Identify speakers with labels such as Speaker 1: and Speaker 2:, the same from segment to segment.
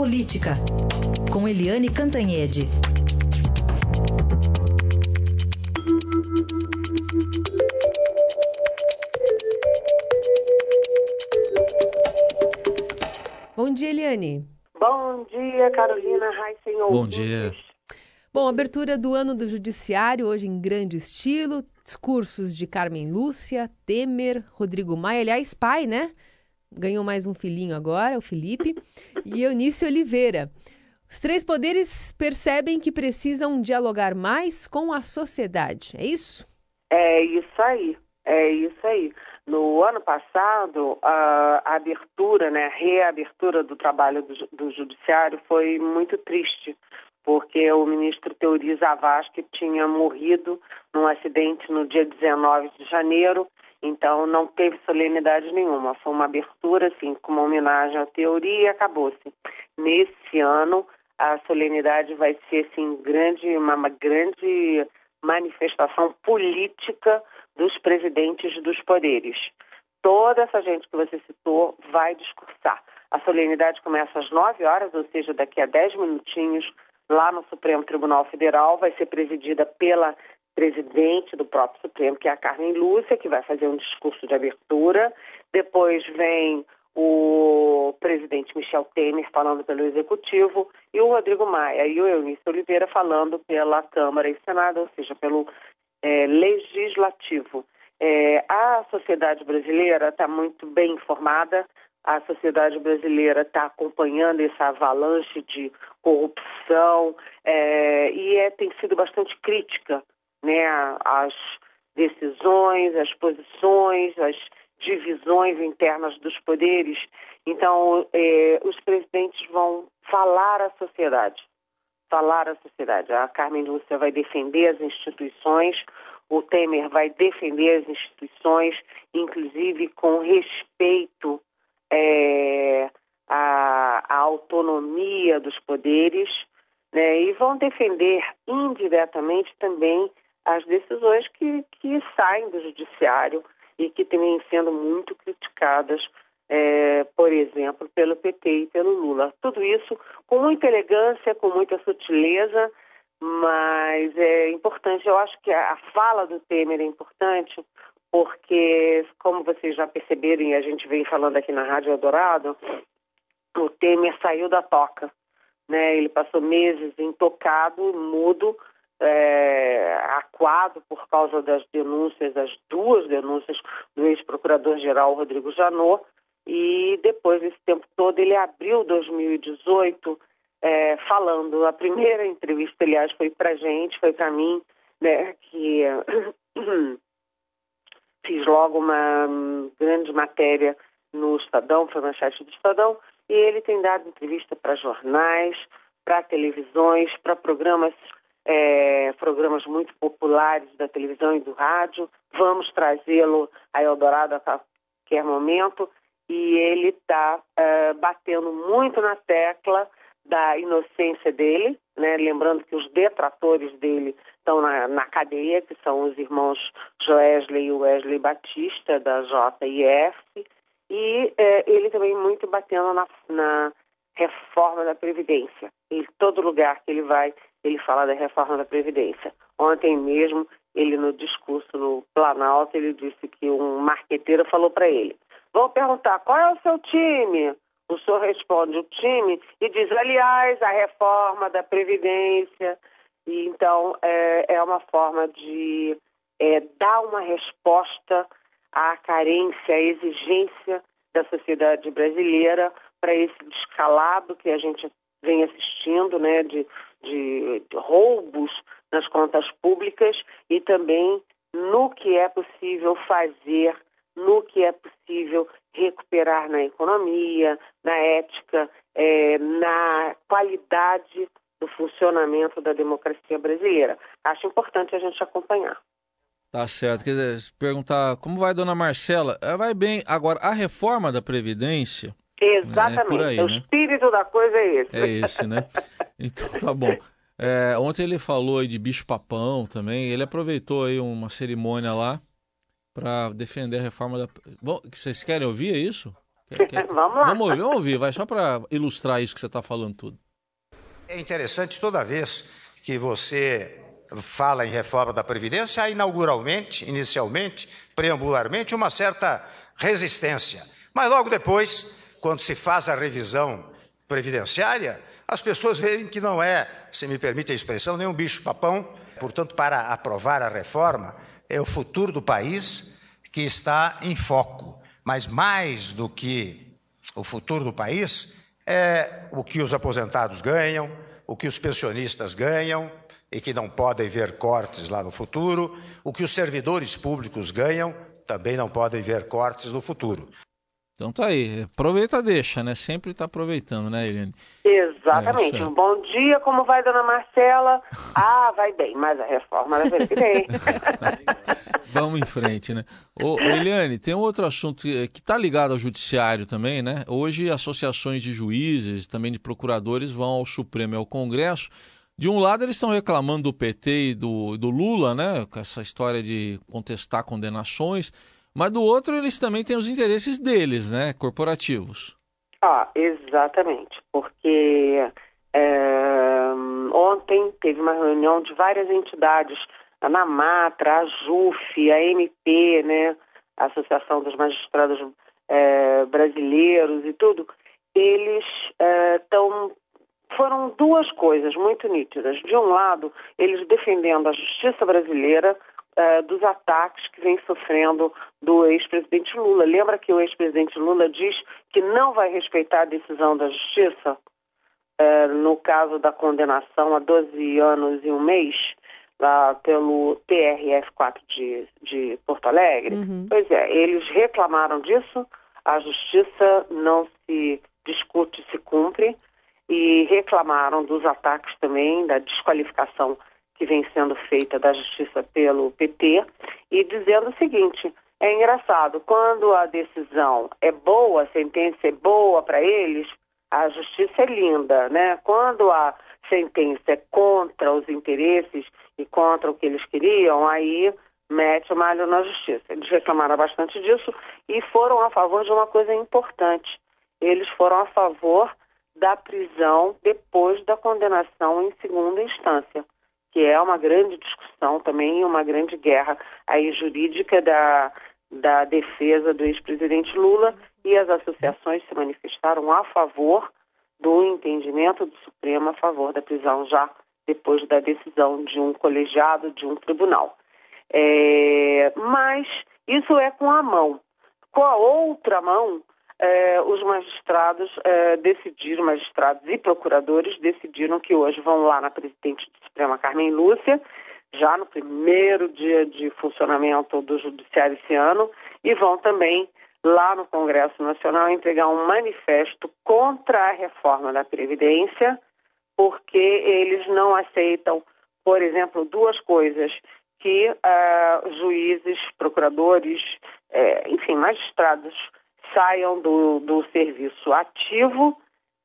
Speaker 1: Política, com Eliane Cantanhede.
Speaker 2: Bom dia, Eliane.
Speaker 3: Bom dia, Carolina Raíssen.
Speaker 4: Bom dia.
Speaker 2: Bom, abertura do ano do Judiciário, hoje em grande estilo. Discursos de Carmen Lúcia, Temer, Rodrigo Maia, aliás, pai, né? Ganhou mais um filhinho agora, o Felipe, e Eunice Oliveira. Os três poderes percebem que precisam dialogar mais com a sociedade, é isso?
Speaker 3: É isso aí, é isso aí. No ano passado, a, abertura, né, a reabertura do trabalho do, do judiciário foi muito triste, porque o ministro Teori Zavascki tinha morrido num acidente no dia 19 de janeiro, então não teve solenidade nenhuma. Foi uma abertura, assim, com uma homenagem à Teori e acabou-se. Nesse ano, a solenidade vai ser, assim, grande, uma, uma grande manifestação política dos presidentes dos poderes. Toda essa gente que você citou vai discursar. A solenidade começa às 9 horas, ou seja, daqui a 10 minutinhos, lá no Supremo Tribunal Federal, vai ser presidida pela presidente do próprio Supremo, que é a Carmen Lúcia, que vai fazer um discurso de abertura. Depois vem o presidente Michel Temer falando pelo Executivo e o Rodrigo Maia e o Eunice Oliveira falando pela Câmara e Senado, ou seja, pelo é, Legislativo. É, a sociedade brasileira está muito bem informada, a sociedade brasileira está acompanhando essa avalanche de corrupção é, e é, tem sido bastante crítica né, às decisões, às posições, às divisões internas dos poderes. Então, é, os presidentes vão falar à sociedade, falar à sociedade. A Carmen Lúcia vai defender as instituições, o Temer vai defender as instituições, inclusive com respeito é, à, à, autonomia dos poderes, né, e vão defender indiretamente também as decisões que, que saem do judiciário e que vêm sendo muito criticadas, é, por exemplo, pelo PT e pelo Lula. Tudo isso com muita elegância, com muita sutileza, mas é importante. Eu acho que a fala do Temer é importante porque, como vocês já perceberam e a gente vem falando aqui na Rádio Eldorado, o Temer saiu da toca. Né? Ele passou meses intocado, mudo, é, por causa das denúncias, das duas denúncias do ex-procurador-geral Rodrigo Janot, e depois desse tempo todo ele abriu 2018 é, falando. A primeira entrevista, aliás, foi para gente, foi para mim, né, que fiz logo uma grande matéria no Estadão, foi manchete do Estadão, e ele tem dado entrevista para jornais, para televisões, para programas é, programas muito populares da televisão e do rádio. Vamos trazê-lo a Eldorado a qualquer momento. E ele está é, batendo muito na tecla da inocência dele, né? lembrando que os detratores dele estão na, na cadeia, que são os irmãos Joesley e Wesley Batista, da JIF, e é, ele também muito batendo na, na reforma da Previdência. Em todo lugar que ele vai, ele fala da reforma da Previdência. Ontem mesmo, ele no discurso no Planalto, ele disse que um marqueteiro falou para ele, vou perguntar, qual é o seu time? O senhor responde o time e diz, aliás, a reforma da Previdência. E, então, é, é uma forma de é, dar uma resposta à carência, à exigência da sociedade brasileira para esse descalabro que a gente vem assistindo, né, de, de, roubos nas contas públicas e também no que é possível fazer, no que é possível recuperar na economia, na ética, é, na qualidade do funcionamento da democracia brasileira. Acho importante a gente acompanhar.
Speaker 4: Tá certo. Quer dizer, perguntar como vai dona Marcela? Ela vai bem. Agora, a reforma da Previdência.
Speaker 3: Exatamente.
Speaker 4: É aí,
Speaker 3: o
Speaker 4: né?
Speaker 3: espírito da coisa é esse.
Speaker 4: É esse, né? Então tá bom. É, ontem ele falou aí de bicho-papão também. Ele aproveitou aí uma cerimônia lá para defender a reforma da. Bom, vocês querem ouvir isso?
Speaker 3: vamos lá.
Speaker 4: Vamos ouvir, vamos ouvir, vai só para ilustrar isso que você está falando tudo.
Speaker 5: É interessante toda vez que você fala em reforma da Previdência, há inauguralmente, inicialmente, preambularmente, uma certa resistência. Mas logo depois, quando se faz a revisão previdenciária, as pessoas veem que não é, se me permite a expressão, nenhum bicho-papão. Portanto, para aprovar a reforma, é o futuro do país que está em foco. Mas mais do que o futuro do país, é o que os aposentados ganham, o que os pensionistas ganham, e que não podem ver cortes lá no futuro, o que os servidores públicos ganham, também não podem ver cortes no futuro.
Speaker 4: Então tá aí, aproveita deixa, né? Sempre está aproveitando, né, Eliane?
Speaker 3: Exatamente. É, Bom dia, como vai, dona Marcela? Ah, vai bem, mas a reforma da bem.
Speaker 4: Vamos em frente, né? Ô, Eliane, tem um outro assunto que está ligado ao judiciário também, né? Hoje associações de juízes, também de procuradores vão ao Supremo e ao Congresso de um lado, eles estão reclamando do PT e do, do Lula, né? Com essa história de contestar condenações. Mas do outro, eles também têm os interesses deles, né? Corporativos.
Speaker 3: Ah, exatamente. Porque é, ontem teve uma reunião de várias entidades, a NAMATRA, a JUF, a MP, né? A Associação dos Magistrados é, Brasileiros e tudo. Eles estão é, foram duas coisas muito nítidas. De um lado, eles defendendo a justiça brasileira uh, dos ataques que vem sofrendo do ex-presidente Lula. Lembra que o ex-presidente Lula diz que não vai respeitar a decisão da justiça uh, no caso da condenação a 12 anos e um mês lá pelo TRF4 de, de Porto Alegre? Uhum. Pois é, eles reclamaram disso, a justiça não se discute, se cumpre e reclamaram dos ataques também, da desqualificação que vem sendo feita da justiça pelo PT, e dizendo o seguinte: é engraçado, quando a decisão é boa, a sentença é boa para eles, a justiça é linda, né? Quando a sentença é contra os interesses e contra o que eles queriam, aí mete o malho na justiça. Eles reclamaram bastante disso e foram a favor de uma coisa importante. Eles foram a favor da prisão depois da condenação em segunda instância, que é uma grande discussão também, uma grande guerra aí jurídica da, da defesa do ex-presidente Lula e as associações se manifestaram a favor do entendimento do Supremo a favor da prisão já depois da decisão de um colegiado, de um tribunal. É, mas isso é com a mão. Com a outra mão, eh, os magistrados eh, decidiram, magistrados e procuradores decidiram que hoje vão lá na presidente do Suprema, Carmen Lúcia, já no primeiro dia de funcionamento do Judiciário esse ano, e vão também lá no Congresso Nacional entregar um manifesto contra a reforma da Previdência, porque eles não aceitam, por exemplo, duas coisas que uh, juízes, procuradores, eh, enfim, magistrados saiam do, do serviço ativo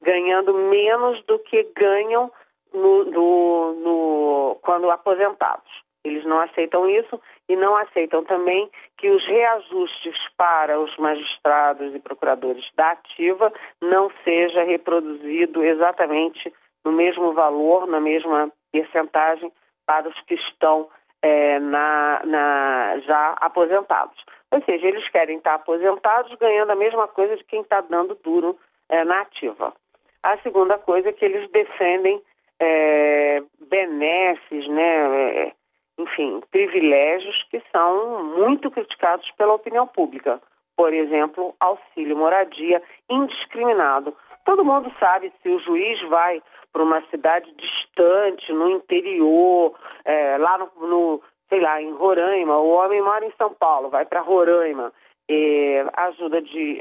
Speaker 3: ganhando menos do que ganham no, no, no, quando aposentados. Eles não aceitam isso e não aceitam também que os reajustes para os magistrados e procuradores da ativa não seja reproduzido exatamente no mesmo valor, na mesma percentagem para os que estão é, na, na, já aposentados. Ou seja, eles querem estar aposentados ganhando a mesma coisa de quem está dando duro é, na ativa. A segunda coisa é que eles defendem é, benesses, né, é, enfim, privilégios que são muito criticados pela opinião pública. Por exemplo, auxílio moradia indiscriminado. Todo mundo sabe se o juiz vai para uma cidade distante, no interior, é, lá no, no, sei lá, em Roraima, o homem mora em São Paulo, vai para Roraima, é, ajuda de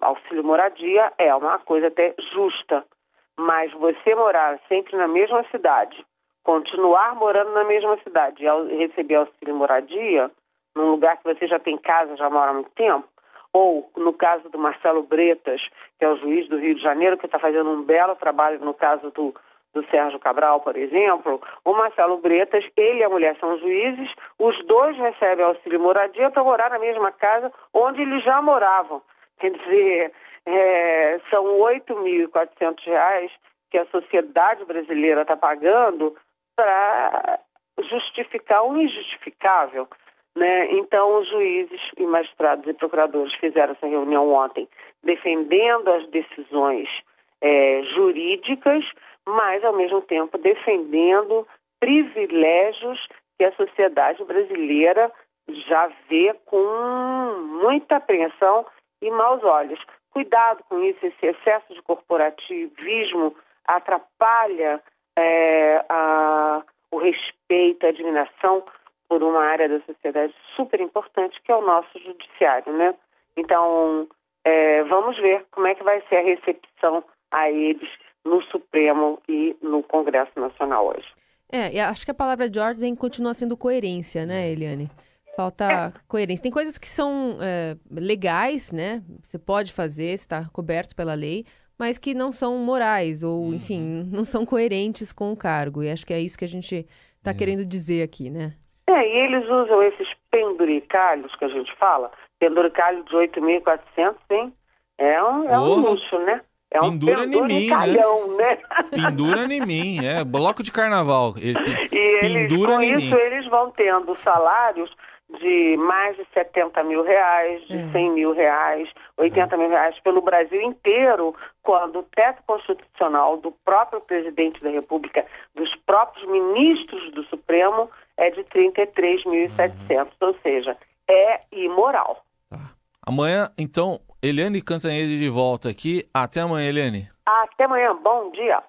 Speaker 3: auxílio moradia é uma coisa até justa, mas você morar sempre na mesma cidade, continuar morando na mesma cidade e receber auxílio moradia, num lugar que você já tem casa, já mora há muito tempo, ou no caso do Marcelo Bretas, que é o juiz do Rio de Janeiro, que está fazendo um belo trabalho no caso do do Sérgio Cabral, por exemplo, o Marcelo Bretas, ele e a mulher são juízes, os dois recebem auxílio moradia para morar na mesma casa onde eles já moravam. Quer dizer, é, são R$ 8.400 que a sociedade brasileira está pagando para justificar o injustificável. Né? Então, os juízes e magistrados e procuradores fizeram essa reunião ontem, defendendo as decisões é, jurídicas, mas, ao mesmo tempo, defendendo privilégios que a sociedade brasileira já vê com muita apreensão e maus olhos. Cuidado com isso, esse excesso de corporativismo atrapalha é, a, o respeito, a admiração por uma área da sociedade super importante, que é o nosso judiciário, né? Então, é, vamos ver como é que vai ser a recepção a eles no Supremo e no Congresso Nacional hoje.
Speaker 2: É, acho que a palavra de ordem continua sendo coerência, né, Eliane? Falta é. coerência. Tem coisas que são é, legais, né? Você pode fazer, está coberto pela lei, mas que não são morais ou, uhum. enfim, não são coerentes com o cargo. E acho que é isso que a gente está é. querendo dizer aqui, né?
Speaker 3: É, e eles usam esses penduricalhos que a gente fala, penduricalho de 8.400, hein? É um, é um luxo, né? É
Speaker 4: um Pendura em mim, né? né? Pendura em mim, é bloco de carnaval.
Speaker 3: Ele, e eles, com isso mim. eles vão tendo salários de mais de 70 mil reais, de é. 100 mil reais, 80 mil reais pelo Brasil inteiro, quando o teto constitucional do próprio presidente da República, dos próprios ministros do Supremo, é de 33.700, uhum. ou seja, é imoral.
Speaker 4: Tá. Amanhã, então, Eliane Cantanhede de volta aqui. Até amanhã, Eliane.
Speaker 3: Até amanhã. Bom dia.